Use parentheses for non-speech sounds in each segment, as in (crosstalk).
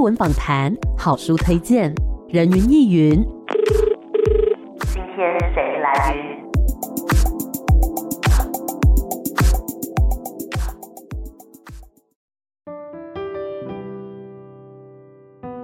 艺文访谈、好书推荐、人云亦云。今天谁来云？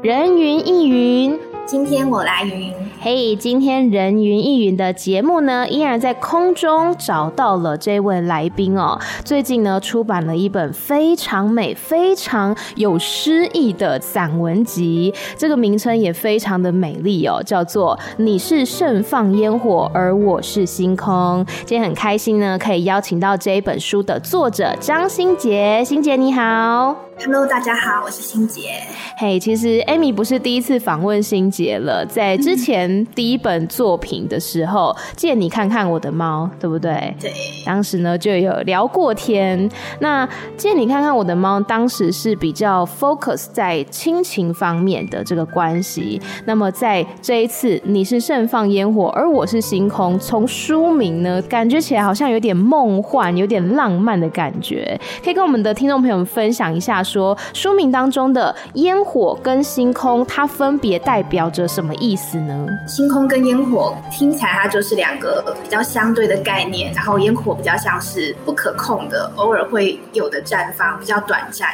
人云亦云。今天我来云，嘿今天人云亦云的节目呢，依然在空中找到了这位来宾哦。最近呢，出版了一本非常美、非常有诗意的散文集，这个名称也非常的美丽哦，叫做《你是盛放烟火，而我是星空》。今天很开心呢，可以邀请到这一本书的作者张欣洁，欣洁你好。Hello，大家好，我是心杰。嘿，hey, 其实 Amy 不是第一次访问心杰了，在之前第一本作品的时候，嗯、借你看看我的猫，对不对？对。当时呢就有聊过天。那借你看看我的猫，当时是比较 focus 在亲情方面的这个关系。那么在这一次，你是盛放烟火，而我是星空。从书名呢，感觉起来好像有点梦幻，有点浪漫的感觉。可以跟我们的听众朋友们分享一下。说书名当中的烟火跟星空，它分别代表着什么意思呢？星空跟烟火听起来它就是两个比较相对的概念，然后烟火比较像是不可控的，偶尔会有的绽放，比较短暂。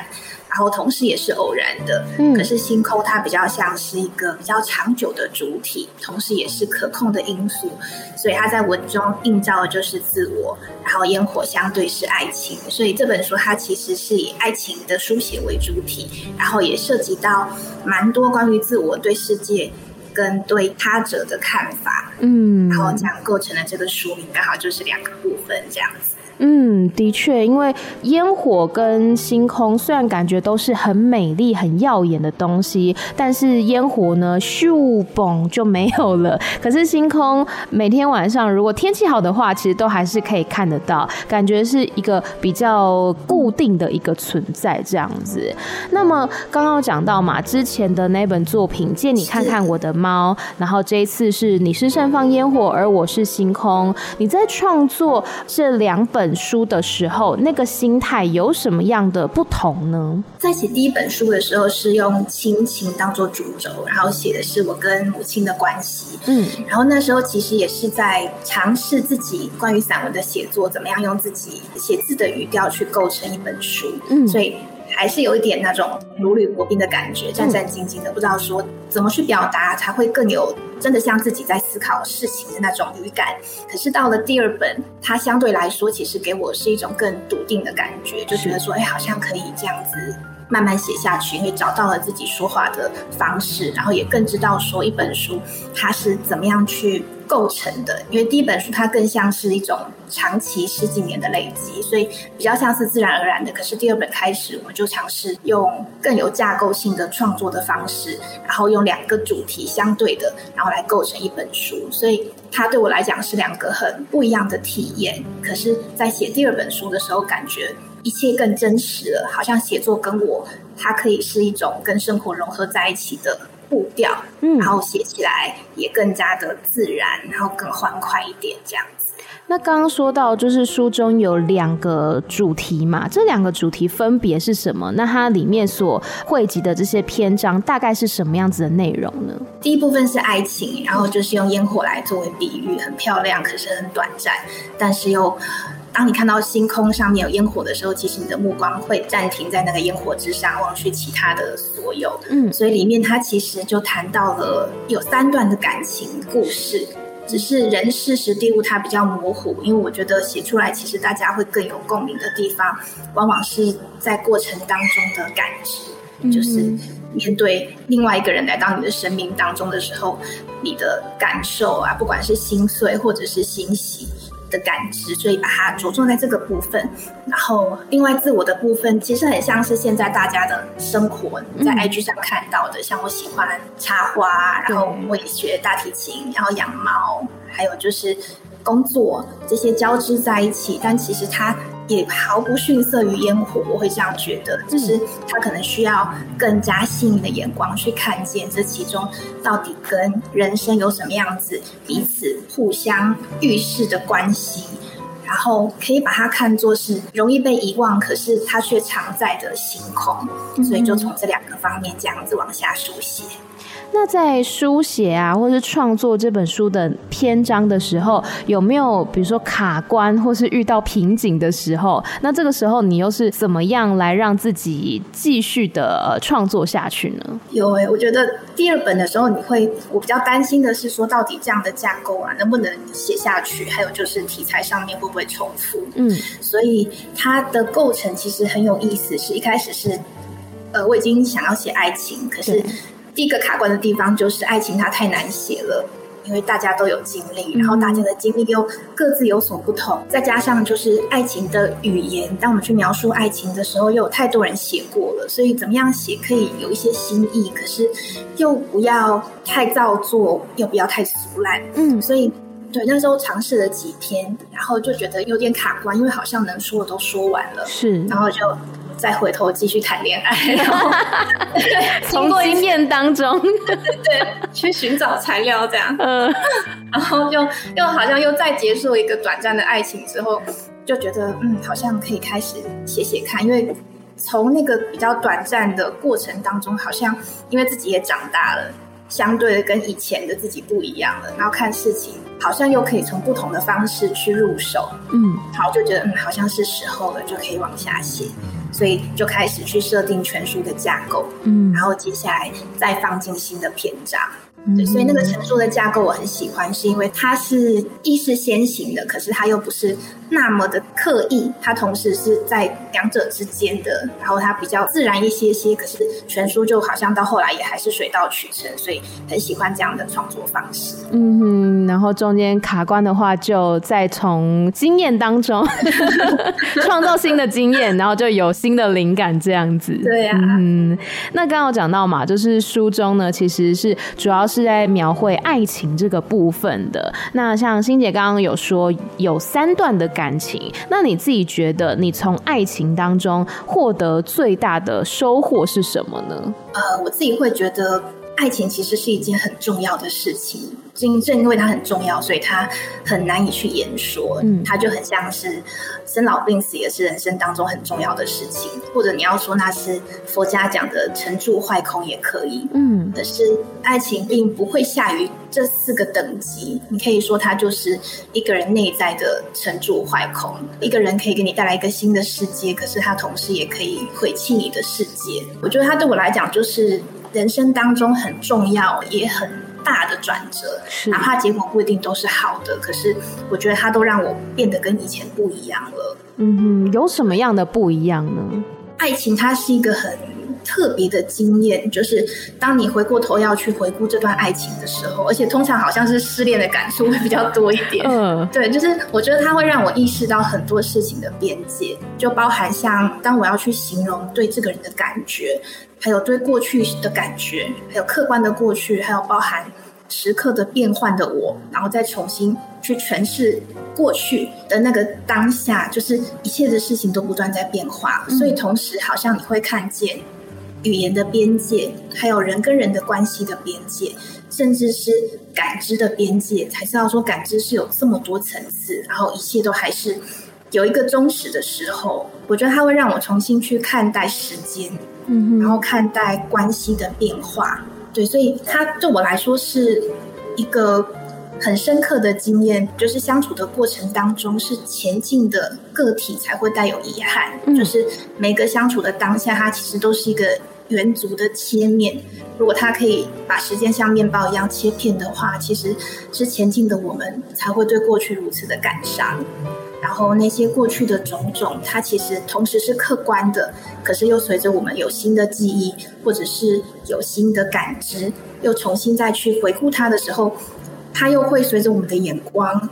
然后同时也是偶然的，嗯，可是星空它比较像是一个比较长久的主体，同时也是可控的因素，所以它在文中映照的就是自我，然后烟火相对是爱情，所以这本书它其实是以爱情的书写为主体，然后也涉及到蛮多关于自我对世界跟对他者的看法，嗯，然后这样构成了这个书名，刚好就是两个部分这样子。嗯，的确，因为烟火跟星空虽然感觉都是很美丽、很耀眼的东西，但是烟火呢，咻嘣就没有了。可是星空每天晚上如果天气好的话，其实都还是可以看得到，感觉是一个比较固定的一个存在这样子。那么刚刚讲到嘛，之前的那本作品借你看看我的猫，然后这一次是你是盛放烟火，而我是星空。你在创作这两本书的时候，那个心态有什么样的不同呢？在写第一本书的时候，是用亲情当做主轴，然后写的是我跟母亲的关系。嗯，然后那时候其实也是在尝试自己关于散文的写作，怎么样用自己写字的语调去构成一本书。嗯，所以。还是有一点那种如履薄冰的感觉，战战兢兢的，不知道说怎么去表达才会更有真的像自己在思考事情的那种语感。可是到了第二本，它相对来说其实给我是一种更笃定的感觉，就觉得说，哎，好像可以这样子。慢慢写下去，因为找到了自己说话的方式，然后也更知道说一本书它是怎么样去构成的。因为第一本书它更像是一种长期十几年的累积，所以比较像是自然而然的。可是第二本开始，我们就尝试用更有架构性的创作的方式，然后用两个主题相对的，然后来构成一本书。所以它对我来讲是两个很不一样的体验。可是，在写第二本书的时候，感觉。一切更真实了，好像写作跟我，它可以是一种跟生活融合在一起的步调，嗯，然后写起来也更加的自然，然后更欢快一点，这样子。那刚刚说到，就是书中有两个主题嘛，这两个主题分别是什么？那它里面所汇集的这些篇章，大概是什么样子的内容呢？第一部分是爱情，然后就是用烟火来作为比喻，很漂亮，可是很短暂，但是又。当你看到星空上面有烟火的时候，其实你的目光会暂停在那个烟火之上，忘去其他的所有。嗯，所以里面它其实就谈到了有三段的感情故事，只是人事时地物它比较模糊，因为我觉得写出来其实大家会更有共鸣的地方，往往是在过程当中的感知，就是面对另外一个人来到你的生命当中的时候，你的感受啊，不管是心碎或者是欣喜。的感知，所以把它着重在这个部分。然后，另外自我的部分，其实很像是现在大家的生活，在 IG 上看到的，嗯、像我喜欢插花，然后我也学大提琴，然后养猫，还有就是工作，这些交织在一起，但其实它。也毫不逊色于烟火，我会这样觉得，就是他可能需要更加细腻的眼光去看见这其中到底跟人生有什么样子彼此互相预示的关系。然后可以把它看作是容易被遗忘，可是它却常在的星空。所以就从这两个方面这样子往下书写。那在书写啊，或是创作这本书的篇章的时候，有没有比如说卡关，或是遇到瓶颈的时候？那这个时候你又是怎么样来让自己继续的创作下去呢？有诶、欸，我觉得第二本的时候，你会我比较担心的是说，到底这样的架构啊，能不能写下去？还有就是题材上面会不会重复？嗯，所以它的构成其实很有意思，是一开始是呃，我已经想要写爱情，可是。第一个卡关的地方就是爱情，它太难写了，因为大家都有经历，然后大家的经历又各自有所不同，再加上就是爱情的语言，当我们去描述爱情的时候，又有太多人写过了，所以怎么样写可以有一些新意，可是又不要太造作，又不要太俗烂，嗯，所以对那时候尝试了几天，然后就觉得有点卡关，因为好像能说的都说完了，是，然后就。再回头继续谈恋爱，然后 (laughs) 从经验当中，对，去寻找材料这样，嗯，(laughs) 然后就又好像又再结束一个短暂的爱情之后，就觉得嗯，好像可以开始写写看，因为从那个比较短暂的过程当中，好像因为自己也长大了，相对的跟以前的自己不一样了，然后看事情好像又可以从不同的方式去入手，嗯，好，就觉得嗯，好像是时候了，就可以往下写。所以就开始去设定全书的架构，嗯，然后接下来再放进新的篇章。对，所以那个陈述的架构我很喜欢，是因为它是意识先行的，可是它又不是那么的刻意，它同时是在两者之间的，然后它比较自然一些些。可是全书就好像到后来也还是水到渠成，所以很喜欢这样的创作方式。嗯哼，然后中间卡关的话，就再从经验当中 (laughs) 创造新的经验，然后就有新的灵感这样子。对呀、啊，嗯，那刚刚有讲到嘛，就是书中呢，其实是主要。是在描绘爱情这个部分的。那像欣姐刚刚有说有三段的感情，那你自己觉得你从爱情当中获得最大的收获是什么呢？呃，我自己会觉得爱情其实是一件很重要的事情。正正因为它很重要，所以它很难以去言说。嗯，它就很像是生老病死，也是人生当中很重要的事情。或者你要说那是佛家讲的成住坏空也可以。嗯，可是爱情并不会下于这四个等级。你可以说它就是一个人内在的成住坏空。一个人可以给你带来一个新的世界，可是他同时也可以毁弃你的世界。我觉得它对我来讲就是人生当中很重要，也很。大的转折，哪怕结果不一定都是好的，可是我觉得它都让我变得跟以前不一样了。嗯哼，有什么样的不一样呢？爱情它是一个很特别的惊艳，就是当你回过头要去回顾这段爱情的时候，而且通常好像是失恋的感触会比较多一点。嗯，对，就是我觉得它会让我意识到很多事情的边界，就包含像当我要去形容对这个人的感觉。还有对过去的感觉，还有客观的过去，还有包含时刻的变换的我，然后再重新去诠释过去的那个当下，就是一切的事情都不断在变化，嗯、所以同时好像你会看见语言的边界，还有人跟人的关系的边界，甚至是感知的边界，才知道说感知是有这么多层次，然后一切都还是有一个忠实的时候。我觉得它会让我重新去看待时间。嗯，然后看待关系的变化，对，所以它对我来说是一个很深刻的经验，就是相处的过程当中是前进的个体才会带有遗憾，嗯，就是每个相处的当下，它其实都是一个圆足的切面，如果它可以把时间像面包一样切片的话，其实是前进的我们才会对过去如此的感伤。然后那些过去的种种，它其实同时是客观的，可是又随着我们有新的记忆，或者是有新的感知，又重新再去回顾它的时候，它又会随着我们的眼光，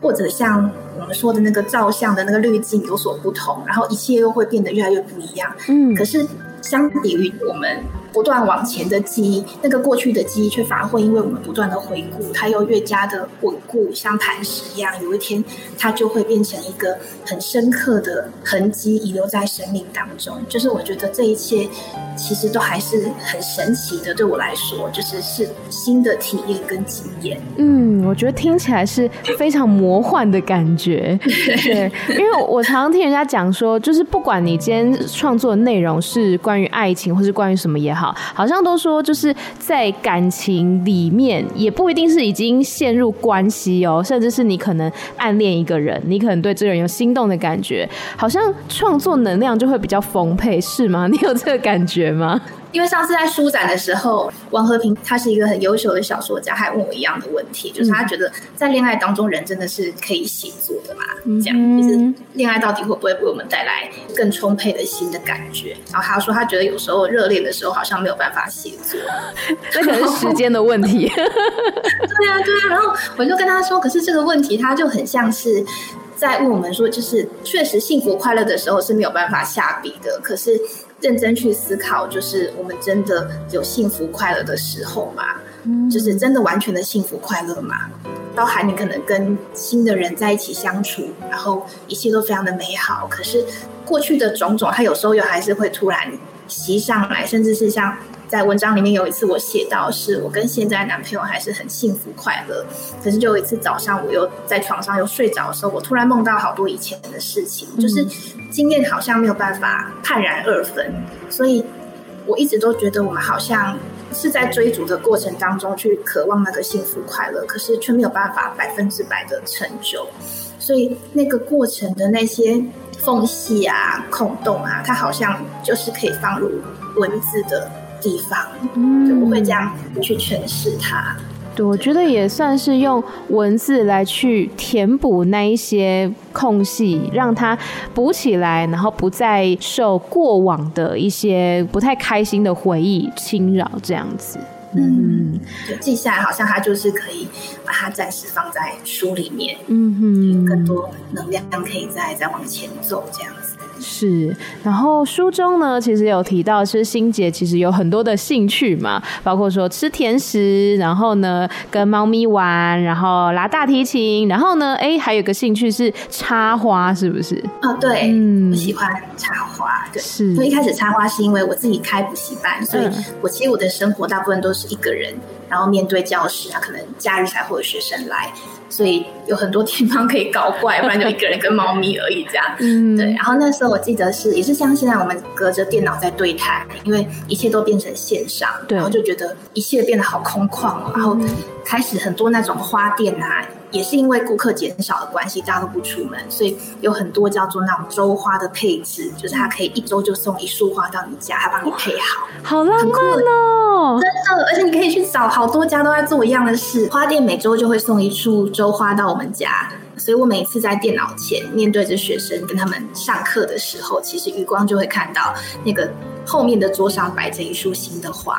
或者像我们说的那个照相的那个滤镜有所不同，然后一切又会变得越来越不一样。嗯，可是相比于我们不断往前的记忆，那个过去的记忆却反而会因为我们不断的回顾，它又越加的稳固，像磐石一样，有一天它就会变成一个很深刻的痕迹，遗留在生命当中。就是我觉得这一切其实都还是很神奇的，对我来说，就是是新的体验跟经验。嗯，我觉得听起来是非常魔幻的感觉。(laughs) 对，因为我常常听人家讲说，就是不管你今天创作的内容是关于爱情，或是关于什么也好，好像都说就是在感情里面，也不一定是已经陷入关系哦，甚至是你可能暗恋一个人，你可能对这个人有心动的感觉，好像创作能量就会比较丰沛，是吗？你有这个感觉吗？因为上次在书展的时候，王和平他是一个很优秀的小说家，还问我一样的问题，就是他觉得在恋爱当中，人真的是可以写作的嘛？嗯、这样就是恋爱到底会不会为我们带来更充沛的新的感觉？然后他说，他觉得有时候热恋的时候好像没有办法写作，(laughs) 那可能是时间的问题。(laughs) 对啊，对啊。然后我就跟他说，可是这个问题他就很像是在问我们说，就是确实幸福快乐的时候是没有办法下笔的，可是。认真去思考，就是我们真的有幸福快乐的时候吗？嗯，就是真的完全的幸福快乐吗？包含你可能跟新的人在一起相处，然后一切都非常的美好，可是过去的种种，它有时候又还是会突然袭上来，甚至是像。在文章里面有一次我写到，是我跟现在男朋友还是很幸福快乐，可是就有一次早上我又在床上又睡着的时候，我突然梦到好多以前的事情，就是经验好像没有办法判然二分，所以我一直都觉得我们好像是在追逐的过程当中去渴望那个幸福快乐，可是却没有办法百分之百的成就，所以那个过程的那些缝隙啊、空洞啊，它好像就是可以放入文字的。地方，就不会这样去诠释它。对，我觉得也算是用文字来去填补那一些空隙，让它补起来，然后不再受过往的一些不太开心的回忆侵扰，这样子。嗯，就记下来，好像它就是可以把它暂时放在书里面。嗯哼，更多能量可以再再往前走，这样子。是，然后书中呢，其实有提到，是心姐其实有很多的兴趣嘛，包括说吃甜食，然后呢跟猫咪玩，然后拉大提琴，然后呢，哎，还有个兴趣是插花，是不是？哦，对，嗯，我喜欢插花，对，是。所以一开始插花是因为我自己开补习班，所以我其实我的生活大部分都是一个人，然后面对教室啊，可能假日才会有学生来。所以有很多地方可以搞怪，不然就一个人跟猫咪而已这样。嗯，对。然后那时候我记得是也是像现在我们隔着电脑在对谈，因为一切都变成线上，对，然后就觉得一切变得好空旷哦。然后开始很多那种花店啊，也是因为顾客减少的关系，大家都不出门，所以有很多叫做那种周花的配置，就是他可以一周就送一束花到你家，他帮你配好，好浪漫哦，真的。而且你可以去找好多家都在做一样的事，花店每周就会送一束周花到我们家，所以我每次在电脑前面对着学生跟他们上课的时候，其实余光就会看到那个后面的桌上摆着一束新的花。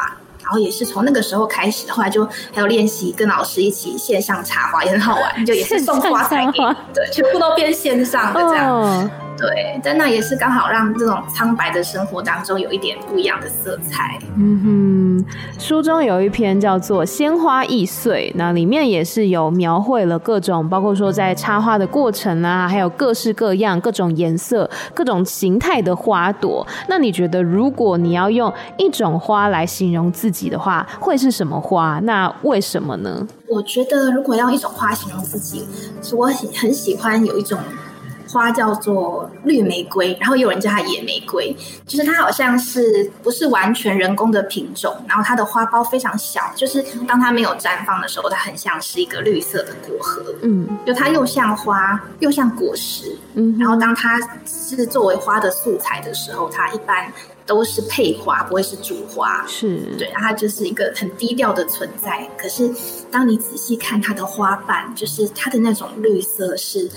然后也是从那个时候开始，后来就还有练习跟老师一起线上插花，也很好玩，就也是送花材给，对，全部都变线上的这样。哦对，但那也是刚好让这种苍白的生活当中有一点不一样的色彩。嗯哼，书中有一篇叫做《鲜花易碎》，那里面也是有描绘了各种，包括说在插花的过程啊，还有各式各样、各种颜色、各种形态的花朵。那你觉得，如果你要用一种花来形容自己的话，会是什么花？那为什么呢？我觉得，如果要一种花形容自己，是我很很喜欢有一种。花叫做绿玫瑰，然后有人叫它野玫瑰，就是它好像是不是完全人工的品种，然后它的花苞非常小，就是当它没有绽放的时候，它很像是一个绿色的果核，嗯，就它又像花又像果实，嗯，然后当它是作为花的素材的时候，它一般都是配花，不会是主花，是对，它就是一个很低调的存在。可是当你仔细看它的花瓣，就是它的那种绿色是。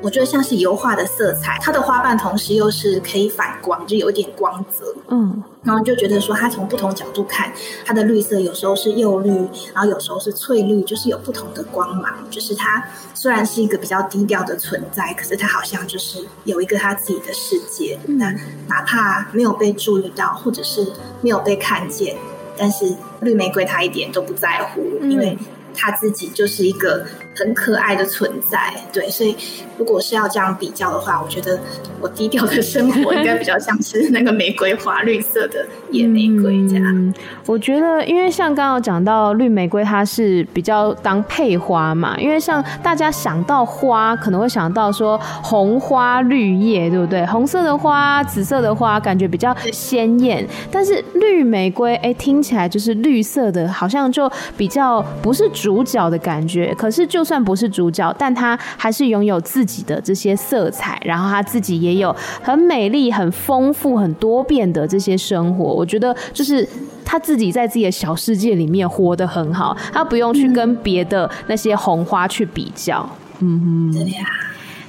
我觉得像是油画的色彩，它的花瓣同时又是可以反光，就有一点光泽。嗯，然后就觉得说，它从不同角度看，它的绿色有时候是釉绿，然后有时候是翠绿，就是有不同的光芒。就是它虽然是一个比较低调的存在，可是它好像就是有一个它自己的世界。那哪怕没有被注意到，或者是没有被看见，但是绿玫瑰它一点都不在乎，因为它自己就是一个。很可爱的存在，对，所以如果是要这样比较的话，我觉得我低调的生活应该比较像是那个玫瑰花，绿色的野玫瑰这样。嗯，我觉得，因为像刚刚讲到绿玫瑰，它是比较当配花嘛，因为像大家想到花，可能会想到说红花绿叶，对不对？红色的花、紫色的花，感觉比较鲜艳，但是绿玫瑰，哎，听起来就是绿色的，好像就比较不是主角的感觉。可是就算不是主角，但他还是拥有自己的这些色彩，然后他自己也有很美丽、很丰富、很多变的这些生活。我觉得就是他自己在自己的小世界里面活得很好，他不用去跟别的那些红花去比较。嗯哼，对呀。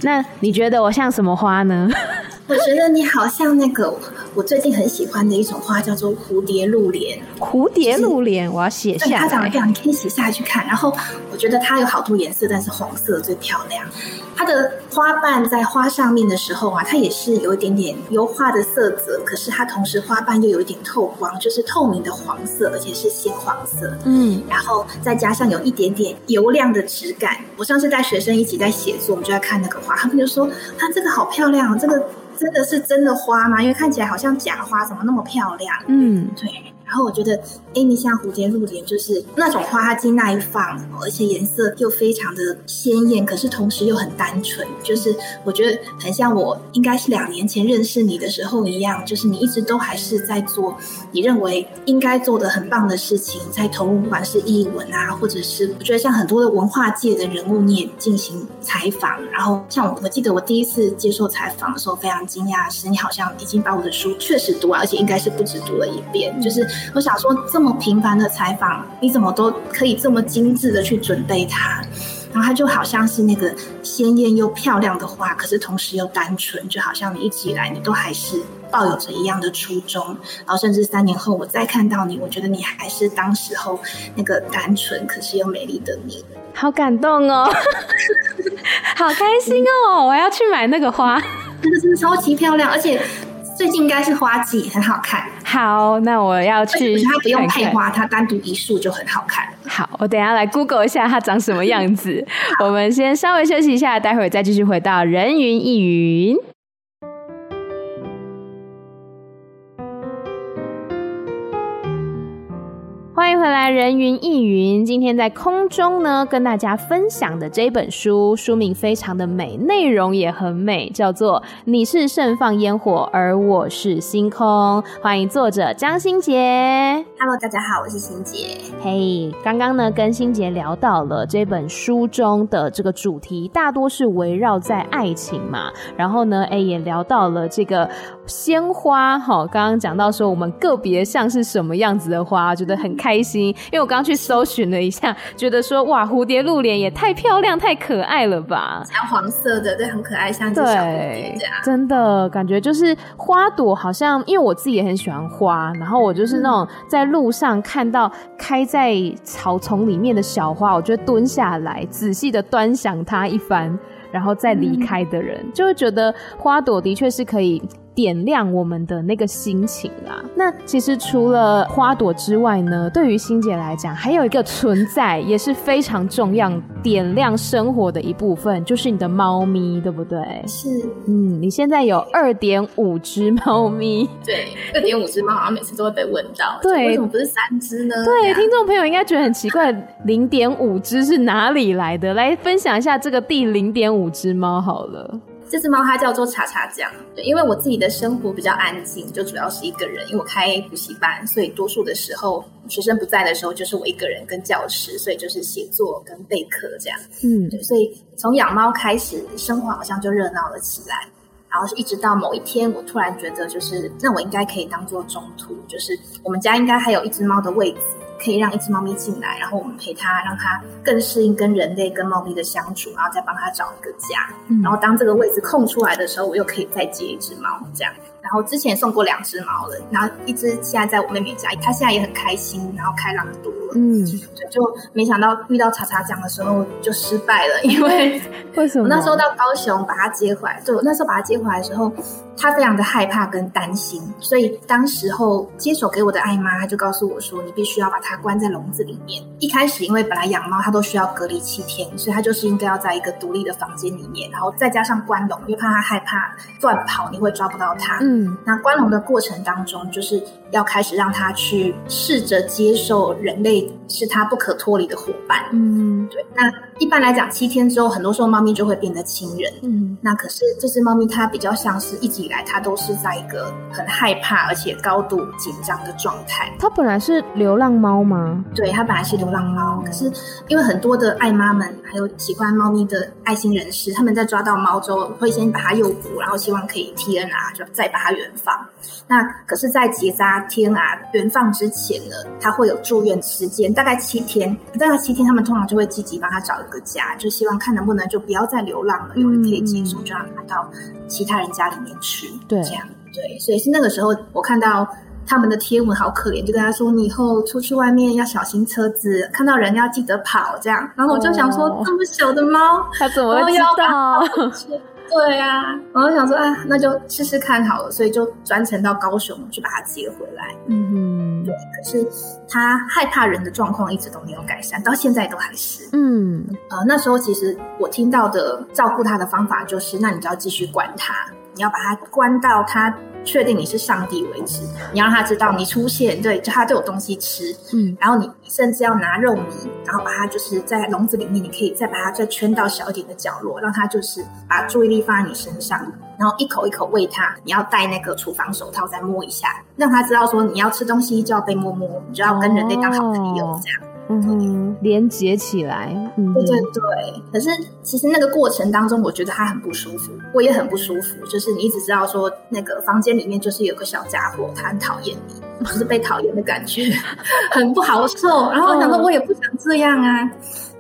那你觉得我像什么花呢？(laughs) 我觉得你好像那个我最近很喜欢的一种花，叫做蝴蝶露莲。蝴蝶露莲，就是、我要写下来。它长得这样，你可以写下来去看。然后我觉得它有好多颜色，但是黄色最漂亮。它的花瓣在花上面的时候啊，它也是有一点点油画的色泽，可是它同时花瓣又有一点透光，就是透明的黄色，而且是鲜黄色。嗯，然后再加上有一点点油亮的质感。我上次带学生一起在写作，我们就在看那个花，他们就说：“它这个好漂亮，这个。”真的是真的花吗？因为看起来好像假花，怎么那么漂亮？嗯，对。然后我觉得 Amy 像蝴蝶露莲，就是那种花，它经耐放，而且颜色又非常的鲜艳，可是同时又很单纯。就是我觉得很像我应该是两年前认识你的时候一样，就是你一直都还是在做你认为应该做的很棒的事情，在投入不管是艺文啊，或者是我觉得像很多的文化界的人物，你也进行采访。然后像我，我记得我第一次接受采访的时候，非常惊讶是你好像已经把我的书确实读完，而且应该是不止读了一遍，就是。我想说，这么频繁的采访，你怎么都可以这么精致的去准备它？然后它就好像是那个鲜艳又漂亮的花，可是同时又单纯，就好像你一直以来你都还是抱有着一样的初衷。然后甚至三年后我再看到你，我觉得你还是当时候那个单纯可是又美丽的你。好感动哦，(laughs) 好开心哦！我要去买那个花，真的是超级漂亮，而且。最近应该是花季，很好看。好，那我要去看看。它不用配花，它单独一束就很好看。好，我等一下来 Google 一下它长什么样子。我们先稍微休息一下，待会儿再继续回到人云亦云。回来，人云亦云。今天在空中呢，跟大家分享的这本书，书名非常的美，内容也很美，叫做《你是盛放烟火，而我是星空》。欢迎作者张新杰。Hello，大家好，我是欣杰。嘿，hey，刚刚呢跟欣杰聊到了这本书中的这个主题，大多是围绕在爱情嘛。然后呢，哎，也聊到了这个鲜花。哈，刚刚讲到说我们个别像是什么样子的花，觉得很开。心，因为我刚刚去搜寻了一下，觉得说哇，蝴蝶露脸也太漂亮、太可爱了吧！像黄色的，对，很可爱，像一只小蝴蝶这样。真的感觉就是花朵，好像因为我自己也很喜欢花，然后我就是那种在路上看到开在草丛里面的小花，我就蹲下来仔细的端详它一番，然后再离开的人，嗯、就会觉得花朵的确是可以。点亮我们的那个心情啦。那其实除了花朵之外呢，对于欣姐来讲，还有一个存在也是非常重要，点亮生活的一部分，就是你的猫咪，对不对？是，嗯，你现在有二点五只猫咪。对，二点五只猫好像每次都会被问到，对，为什么不是三只呢？对，听众朋友应该觉得很奇怪，零点五只是哪里来的？来分享一下这个第零点五只猫好了。这只猫它叫做茶茶酱，对，因为我自己的生活比较安静，就主要是一个人，因为我开补习班，所以多数的时候学生不在的时候，就是我一个人跟教室，所以就是写作跟备课这样。嗯，对，所以从养猫开始，生活好像就热闹了起来，然后是一直到某一天，我突然觉得，就是那我应该可以当做中途，就是我们家应该还有一只猫的位置。可以让一只猫咪进来，然后我们陪它，让它更适应跟人类、跟猫咪的相处，然后再帮它找一个家。嗯、然后当这个位置空出来的时候，我又可以再接一只猫，这样。然后之前送过两只猫了，然后一只现在在我妹妹家，她现在也很开心，然后开朗多了。嗯，对，就没想到遇到茶茶酱的时候就失败了，(laughs) 因为为什么？我那时候到高雄把它接回来，对，我那时候把它接回来的时候，它非常的害怕跟担心，所以当时候接手给我的爱妈，她就告诉我说，你必须要把它关在笼子里面。一开始因为本来养猫它都需要隔离七天，所以它就是应该要在一个独立的房间里面，然后再加上关笼，因为怕它害怕乱跑，你会抓不到它。嗯，那关笼的过程当中，就是要开始让它去试着接受人类是它不可脱离的伙伴。嗯，对。那一般来讲，七天之后，很多时候猫咪就会变得亲人。嗯，那可是这只猫咪它比较像是一直以来它都是在一个很害怕而且高度紧张的状态。它本来是流浪猫吗？对，它本来是流浪猫，可是因为很多的爱妈们还有喜欢猫咪的爱心人士，他们在抓到猫之后会先把它诱捕，然后希望可以 TNR，就再把它原放。那可是，在结扎天啊原放之前呢，他会有住院时间，大概七天。大概七天，他们通常就会积极帮他找一个家，就希望看能不能就不要再流浪了，因为可以接受，就让他到其他人家里面去。对，这样对。所以是那个时候，我看到他们的贴文好可怜，就跟他说：“你以后出去外面要小心车子，看到人要记得跑。”这样。然后我就想说，哦、这么小的猫，它怎么会知道？对呀、啊，然后想说，啊，那就试试看好了，所以就专程到高雄去把它接回来。嗯哼，对。可是他害怕人的状况一直都没有改善，到现在都还是。嗯，呃，那时候其实我听到的照顾他的方法就是，那你就要继续管他，你要把它关到它。确定你是上帝为止，你要让它知道你出现，对，就它就有东西吃，嗯，然后你甚至要拿肉泥，然后把它就是在笼子里面，你可以再把它再圈到小一点的角落，让它就是把注意力放在你身上，然后一口一口喂它，你要戴那个厨房手套再摸一下，让它知道说你要吃东西就要被摸摸，你就要跟人类当好朋友这样。哦嗯，连接起来，嗯，对对对。可是其实那个过程当中，我觉得他很不舒服，我也很不舒服。就是你一直知道说，那个房间里面就是有个小家伙，他很讨厌你，(laughs) 就是被讨厌的感觉，很不好受。然后我想说，我也不想这样啊，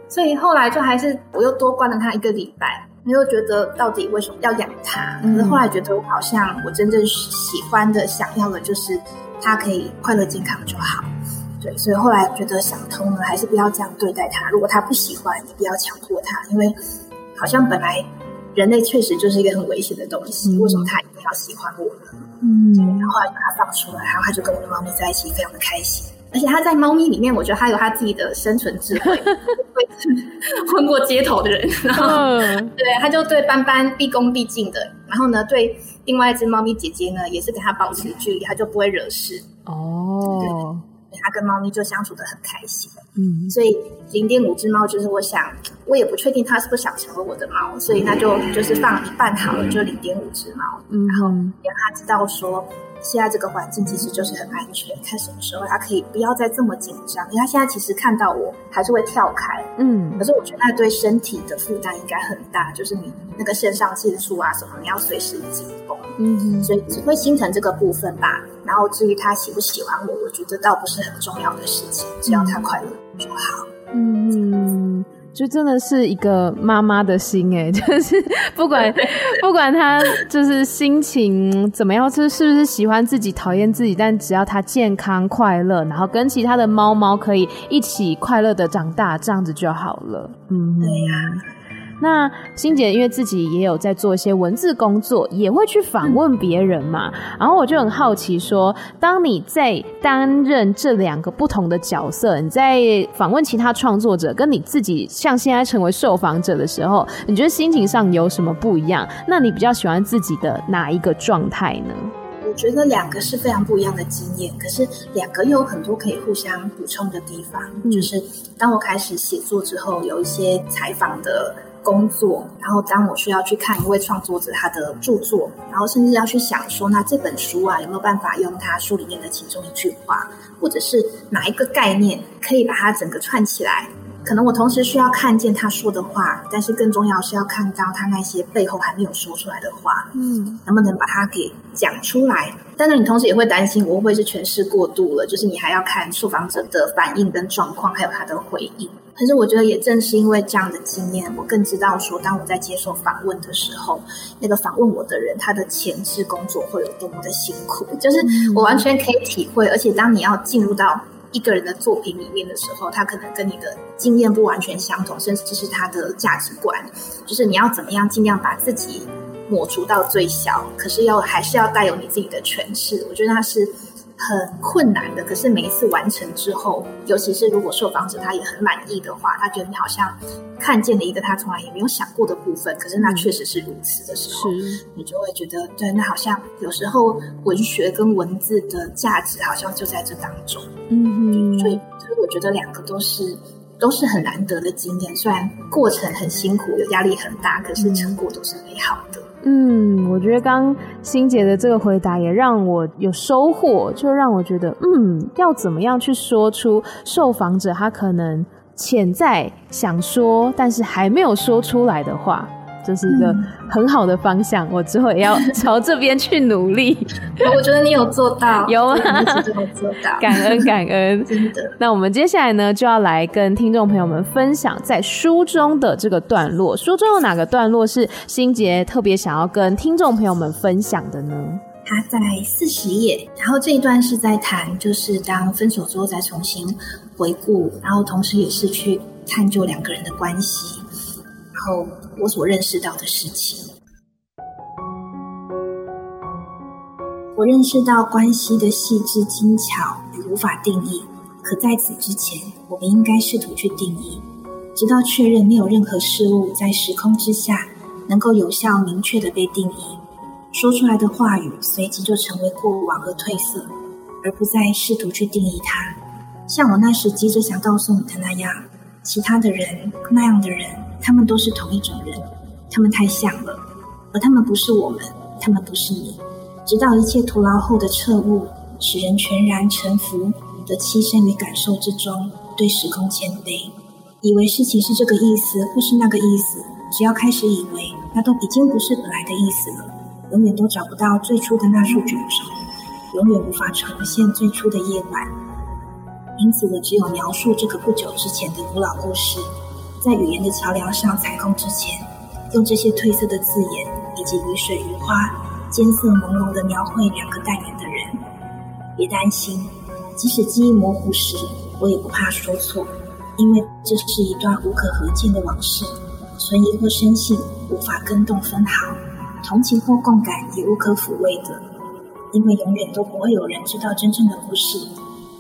所以后来就还是我又多关了他一个礼拜。我又觉得到底为什么要养他？可是后来觉得我好像我真正喜欢的、想要的，就是他可以快乐健康就好。对，所以后来觉得想通了，还是不要这样对待他。如果他不喜欢，你不要强迫他，因为好像本来人类确实就是一个很危险的东西，嗯、为什么他一定要喜欢我呢？嗯，然后后来把它放出来，然后他就跟我的猫咪在一起，非常的开心。而且他在猫咪里面，我觉得他有他自己的生存智慧，(laughs) 会混过街头的人，然后、嗯、对，他就对斑斑毕恭毕敬的，然后呢，对另外一只猫咪姐姐呢，也是跟他保持距离，他就不会惹事。哦。他跟猫咪就相处得很开心，嗯，所以零点五只猫就是我想，我也不确定它是不是想成为我的猫，所以那就就是放一半好了，就零点五只猫，嗯，然后让它知道说。现在这个环境其实就是很安全，看什么时候他可以不要再这么紧张，因为他现在其实看到我还是会跳开，嗯，可是我觉得那对身体的负担应该很大，就是你那个肾上腺素啊什么，你要随时紧绷，嗯，所以只会心疼这个部分吧。然后至于他喜不喜欢我，我觉得倒不是很重要的事情，只要他快乐就好，嗯。就真的是一个妈妈的心哎，(laughs) 就是不管 (laughs) 不管他就是心情怎么样，就是是不是喜欢自己、讨厌自己，但只要他健康快乐，然后跟其他的猫猫可以一起快乐的长大，这样子就好了。嗯，对呀。那欣姐因为自己也有在做一些文字工作，也会去访问别人嘛。嗯、然后我就很好奇说，当你在担任这两个不同的角色，你在访问其他创作者，跟你自己像现在成为受访者的时候，你觉得心情上有什么不一样？那你比较喜欢自己的哪一个状态呢？我觉得两个是非常不一样的经验，可是两个又有很多可以互相补充的地方。嗯、就是当我开始写作之后，有一些采访的。工作，然后当我需要去看一位创作者他的著作，然后甚至要去想说，那这本书啊有没有办法用他书里面的其中一句话，或者是哪一个概念可以把它整个串起来，可能我同时需要看见他说的话，但是更重要是要看到他那些背后还没有说出来的话，嗯，能不能把它给讲出来？但是你同时也会担心，我会不会是诠释过度了？就是你还要看受访者的反应跟状况，还有他的回应。可是我觉得也正是因为这样的经验，我更知道说，当我在接受访问的时候，那个访问我的人他的前置工作会有多么的辛苦，就是我完全可以体会。而且当你要进入到一个人的作品里面的时候，他可能跟你的经验不完全相同，甚至是他的价值观，就是你要怎么样尽量把自己抹除到最小，可是要还是要带有你自己的诠释。我觉得他是很困难的，可是每一次完成之后，尤其是如果受访者他也很满意的话，他觉得你好像看见了一个他从来也没有想过的部分，可是那确实是如此的时候，是你就会觉得，对，那好像有时候文学跟文字的价值好像就在这当中。嗯哼，所以所以我觉得两个都是都是很难得的经验，虽然过程很辛苦，有压力很大，可是成果都是美好的。嗯，我觉得刚欣姐的这个回答也让我有收获，就让我觉得，嗯，要怎么样去说出受访者他可能潜在想说，但是还没有说出来的话。这是一个很好的方向，嗯、我之后也要 (laughs) 朝这边去努力。我觉得你有做到？有做到，感恩感恩，(laughs) 真的。那我们接下来呢，就要来跟听众朋友们分享在书中的这个段落。书中有哪个段落是心杰特别想要跟听众朋友们分享的呢？他在四十页，然后这一段是在谈，就是当分手之后再重新回顾，然后同时也是去探究两个人的关系，然后。我所认识到的事情，我认识到关系的细致精巧与无法定义。可在此之前，我们应该试图去定义，直到确认没有任何事物在时空之下能够有效明确的被定义。说出来的话语随即就成为过往而褪色，而不再试图去定义它。像我那时急着想告诉你的那样，其他的人，那样的人。他们都是同一种人，他们太像了，而他们不是我们，他们不是你。直到一切徒劳后的彻悟，使人全然臣服的栖身于感受之中，对时空谦卑，以为事情是这个意思或是那个意思。只要开始以为，那都已经不是本来的意思了，永远都找不到最初的那束卷轴，永远无法重现最初的夜晚。因此，我只有描述这个不久之前的古老故事。在语言的桥梁上踩空之前，用这些褪色的字眼以及雨水、雨花、艰涩朦胧的描绘两个淡远的人。别担心，即使记忆模糊时，我也不怕说错，因为这是一段无可合见的往事，存疑或深信无法更动分毫，同情或共感也无可抚慰的，因为永远都不会有人知道真正的故事，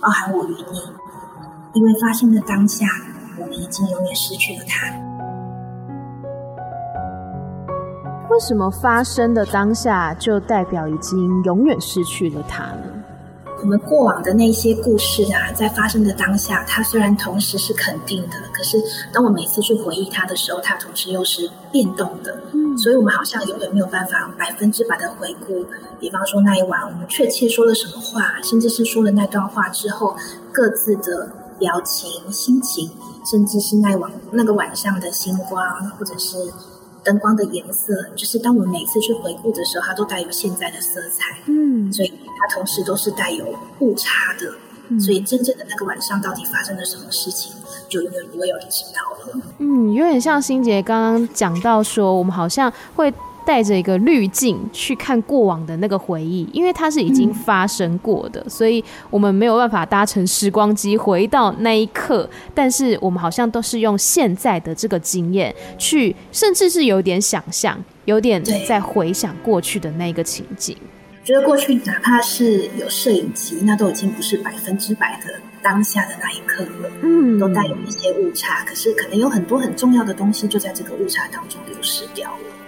包含我与你，因为发生的当下。我们已经永远失去了他。为什么发生的当下就代表已经永远失去了他呢？我们过往的那些故事啊，在发生的当下，它虽然同时是肯定的，可是当我每次去回忆它的时候，它同时又是变动的。嗯，所以我们好像永远没有办法百分之百的回顾。比方说那一晚，我们确切说了什么话，甚至是说了那段话之后，各自的表情、心情。甚至是那晚那个晚上的星光，或者是灯光的颜色，就是当我们每次去回顾的时候，它都带有现在的色彩。嗯，所以它同时都是带有误差的。嗯，所以真正的那个晚上到底发生了什么事情，就永远不会有人知道了。嗯，有点像欣杰刚刚讲到说，我们好像会。带着一个滤镜去看过往的那个回忆，因为它是已经发生过的，嗯、所以我们没有办法搭乘时光机回到那一刻。但是我们好像都是用现在的这个经验去，甚至是有点想象，有点在回想过去的那个情景。觉得过去哪怕是有摄影机，那都已经不是百分之百的当下的那一刻了。嗯，都带有一些误差，可是可能有很多很重要的东西就在这个误差当中流失掉了。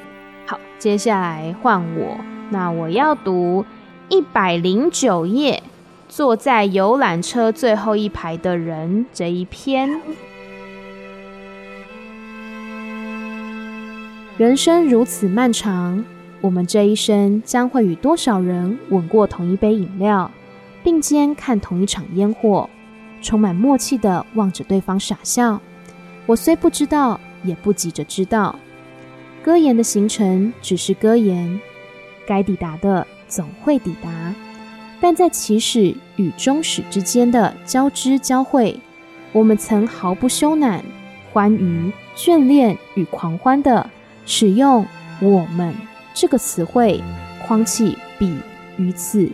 接下来换我。那我要读一百零九页，坐在游览车最后一排的人这一篇。人生如此漫长，我们这一生将会与多少人吻过同一杯饮料，并肩看同一场烟火，充满默契的望着对方傻笑，我虽不知道，也不急着知道。歌言的行程只是歌言，该抵达的总会抵达。但在起始与终始之间的交织交汇，我们曾毫不羞赧、欢愉、眷恋与狂欢的使用“我们”这个词汇，框起彼与此，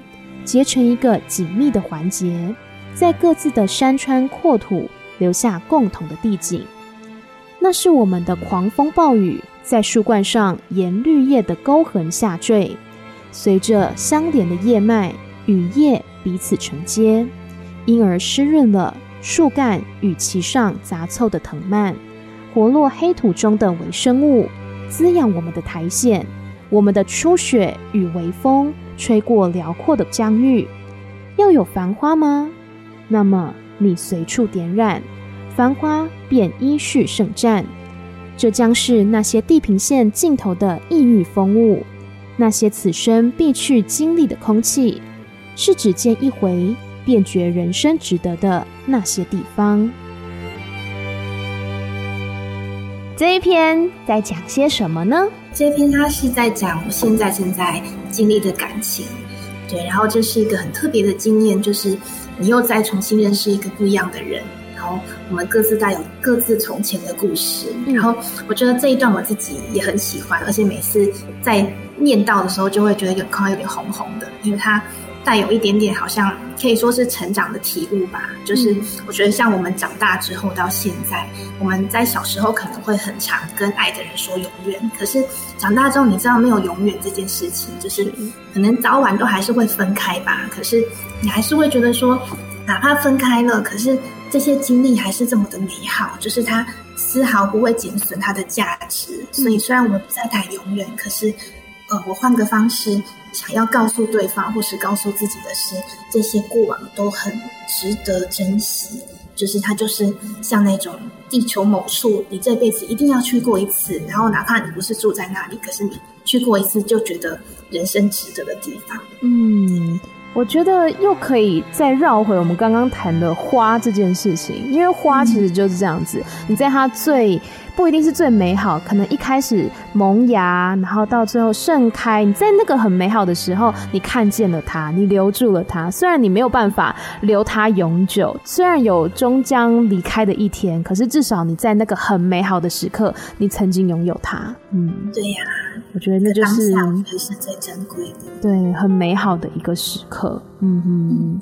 结成一个紧密的环节，在各自的山川阔土留下共同的地景。那是我们的狂风暴雨，在树冠上沿绿叶的沟痕下坠，随着相连的叶脉。与叶彼此承接，因而湿润了树干与其上杂凑的藤蔓，活络黑土中的微生物，滋养我们的苔藓。我们的初雪与微风吹过辽阔的疆域，要有繁花吗？那么你随处点染，繁花便依序盛绽。这将是那些地平线尽头的异域风物，那些此生必去经历的空气。是只见一回，便觉人生值得的那些地方。这一篇在讲些什么呢？这一篇它是在讲我现在正在经历的感情，对，然后这是一个很特别的经验，就是你又再重新认识一个不一样的人，后我们各自带有各自从前的故事，嗯、然后我觉得这一段我自己也很喜欢，而且每次在念到的时候，就会觉得眼眶有点红红的，因为它。带有一点点，好像可以说是成长的体悟吧。就是我觉得，像我们长大之后到现在，我们在小时候可能会很常跟爱的人说永远，可是长大之后，你知道没有永远这件事情，就是可能早晚都还是会分开吧。可是你还是会觉得说，哪怕分开了，可是这些经历还是这么的美好，就是它丝毫不会减损它的价值。所以虽然我们不再谈永远，可是呃，我换个方式。想要告诉对方，或是告诉自己的是，这些过往都很值得珍惜。就是它，就是像那种地球某处，你这辈子一定要去过一次，然后哪怕你不是住在那里，可是你去过一次，就觉得人生值得的地方。嗯。我觉得又可以再绕回我们刚刚谈的花这件事情，因为花其实就是这样子，你在它最不一定是最美好，可能一开始萌芽，然后到最后盛开，你在那个很美好的时候，你看见了它，你留住了它。虽然你没有办法留它永久，虽然有终将离开的一天，可是至少你在那个很美好的时刻，你曾经拥有它。嗯，对呀。我觉得那就是也是最珍贵的，对，很美好的一个时刻。嗯哼，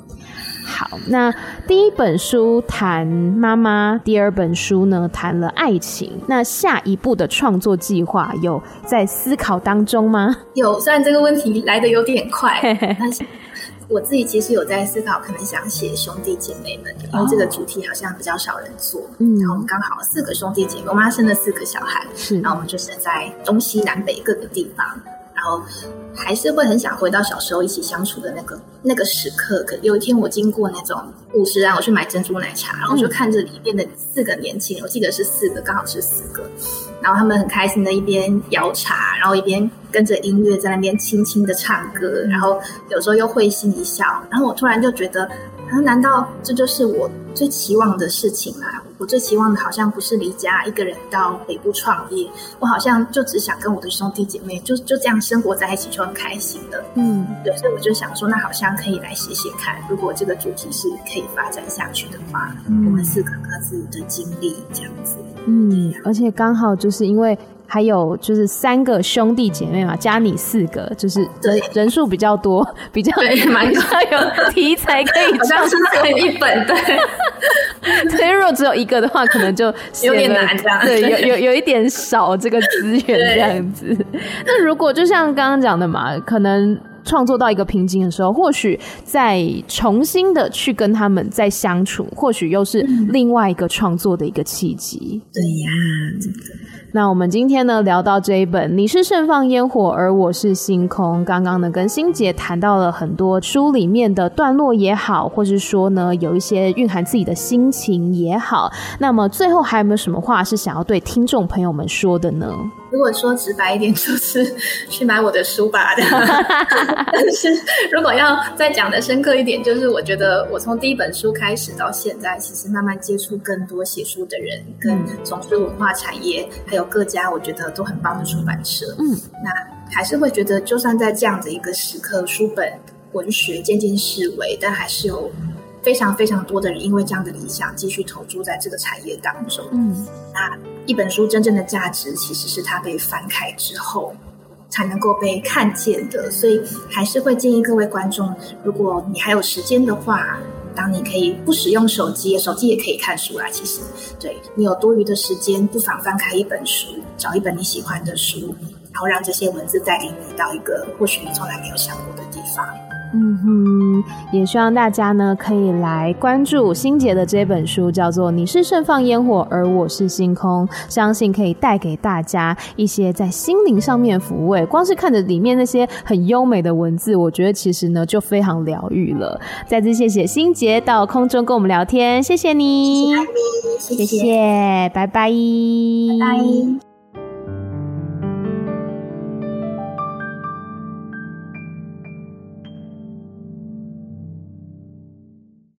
好，那第一本书谈妈妈，第二本书呢谈了爱情。那下一步的创作计划有在思考当中吗？有，虽然这个问题来得有点快，(laughs) 但是。我自己其实有在思考，可能想写兄弟姐妹们，因为这个主题好像比较少人做。嗯，然后我们刚好四个兄弟姐妹，我妈生了四个小孩，是，然后我们就是在东西南北各个地方，然后还是会很想回到小时候一起相处的那个那个时刻。可有一天我经过那种五十岚，我去买珍珠奶茶，然后就看着里面的四个年轻人，我记得是四个，刚好是四个。然后他们很开心的一边摇茶，然后一边跟着音乐在那边轻轻的唱歌，然后有时候又会心一笑。然后我突然就觉得，啊，难道这就是我最期望的事情吗？我最期望的好像不是离家一个人到北部创业，我好像就只想跟我的兄弟姐妹就就这样生活在一起，就很开心的。嗯，对，所以我就想说，那好像可以来写写看，如果这个主题是可以发展下去的话，嗯，我们四个各自的经历这样子。嗯，而且刚好就是因为还有就是三个兄弟姐妹嘛，加你四个，就是人人数比较多，(laughs) 比较蛮有题材可以，(laughs) 好像是一本对。(laughs) 对，如果只有一个的话，可能就有点难这样。对，有有有一点少这个资源这样子。那如果就像刚刚讲的嘛，可能。创作到一个瓶颈的时候，或许再重新的去跟他们再相处，或许又是另外一个创作的一个契机。对呀，那我们今天呢聊到这一本《你是盛放烟火，而我是星空》。刚刚呢跟欣姐谈到了很多书里面的段落也好，或是说呢有一些蕴含自己的心情也好。那么最后还有没有什么话是想要对听众朋友们说的呢？如果说直白一点，就是 (laughs) 去买我的书吧。(laughs) 但是如果要再讲的深刻一点，就是我觉得我从第一本书开始到现在，其实慢慢接触更多写书的人，跟从事文化产业，还有各家我觉得都很棒的出版社。嗯，那还是会觉得，就算在这样的一个时刻，书本文学渐渐式微，但还是有。非常非常多的人因为这样的理想继续投注在这个产业当中。嗯，那一本书真正的价值其实是它被翻开之后才能够被看见的。所以还是会建议各位观众，如果你还有时间的话，当你可以不使用手机，手机也可以看书啦。其实，对你有多余的时间，不妨翻开一本书，找一本你喜欢的书，然后让这些文字带领你到一个或许你从来没有想过的地方。嗯哼，也希望大家呢可以来关注心杰的这本书，叫做《你是盛放烟火，而我是星空》，相信可以带给大家一些在心灵上面抚慰。光是看着里面那些很优美的文字，我觉得其实呢就非常疗愈了。再次谢谢心杰到空中跟我们聊天，谢谢你，谢谢，谢谢，谢谢，拜拜，拜拜。